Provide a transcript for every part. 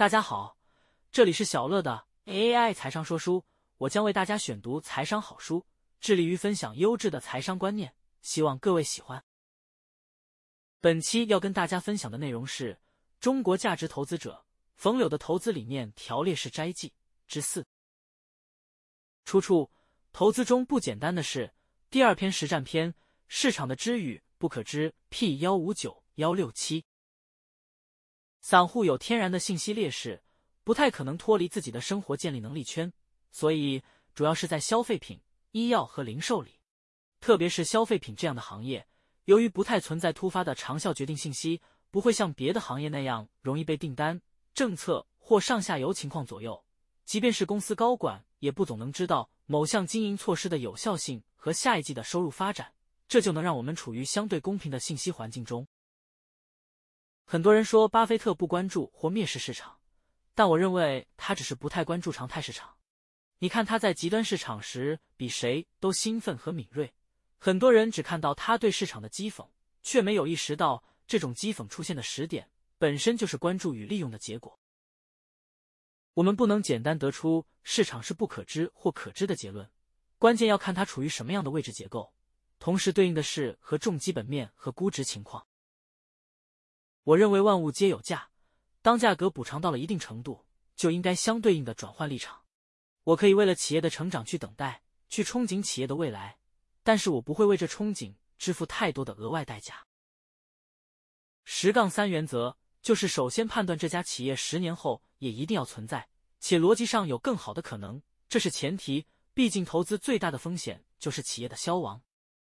大家好，这里是小乐的 AI 财商说书，我将为大家选读财商好书，致力于分享优质的财商观念，希望各位喜欢。本期要跟大家分享的内容是中国价值投资者冯柳的投资理念条列式摘记之四，出处：投资中不简单的是第二篇实战篇，市场的知与不可知。P 幺五九幺六七。散户有天然的信息劣势，不太可能脱离自己的生活建立能力圈，所以主要是在消费品、医药和零售里，特别是消费品这样的行业，由于不太存在突发的长效决定信息，不会像别的行业那样容易被订单、政策或上下游情况左右。即便是公司高管，也不总能知道某项经营措施的有效性和下一季的收入发展，这就能让我们处于相对公平的信息环境中。很多人说巴菲特不关注或蔑视市场，但我认为他只是不太关注常态市场。你看他在极端市场时比谁都兴奋和敏锐，很多人只看到他对市场的讥讽，却没有意识到这种讥讽出现的时点本身就是关注与利用的结果。我们不能简单得出市场是不可知或可知的结论，关键要看它处于什么样的位置结构，同时对应的是和重基本面和估值情况。我认为万物皆有价，当价格补偿到了一定程度，就应该相对应的转换立场。我可以为了企业的成长去等待，去憧憬企业的未来，但是我不会为这憧憬支付太多的额外代价。十杠三原则就是首先判断这家企业十年后也一定要存在，且逻辑上有更好的可能，这是前提。毕竟投资最大的风险就是企业的消亡。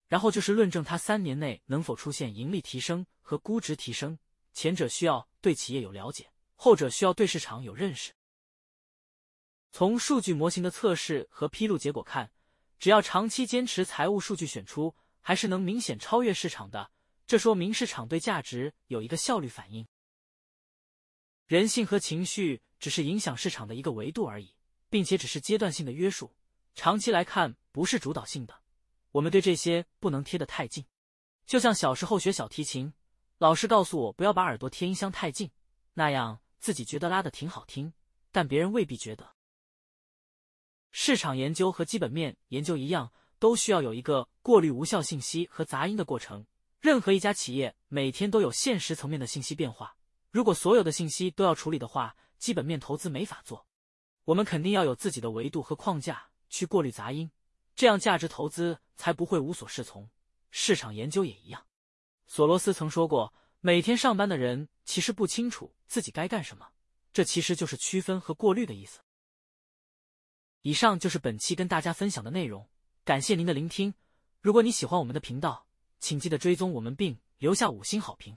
然后就是论证它三年内能否出现盈利提升和估值提升。前者需要对企业有了解，后者需要对市场有认识。从数据模型的测试和披露结果看，只要长期坚持财务数据选出，还是能明显超越市场的。这说明市场对价值有一个效率反应。人性和情绪只是影响市场的一个维度而已，并且只是阶段性的约束，长期来看不是主导性的。我们对这些不能贴得太近，就像小时候学小提琴。老师告诉我不要把耳朵贴音箱太近，那样自己觉得拉的挺好听，但别人未必觉得。市场研究和基本面研究一样，都需要有一个过滤无效信息和杂音的过程。任何一家企业每天都有现实层面的信息变化，如果所有的信息都要处理的话，基本面投资没法做。我们肯定要有自己的维度和框架去过滤杂音，这样价值投资才不会无所适从。市场研究也一样。索罗斯曾说过：“每天上班的人其实不清楚自己该干什么。”这其实就是区分和过滤的意思。以上就是本期跟大家分享的内容，感谢您的聆听。如果你喜欢我们的频道，请记得追踪我们并留下五星好评。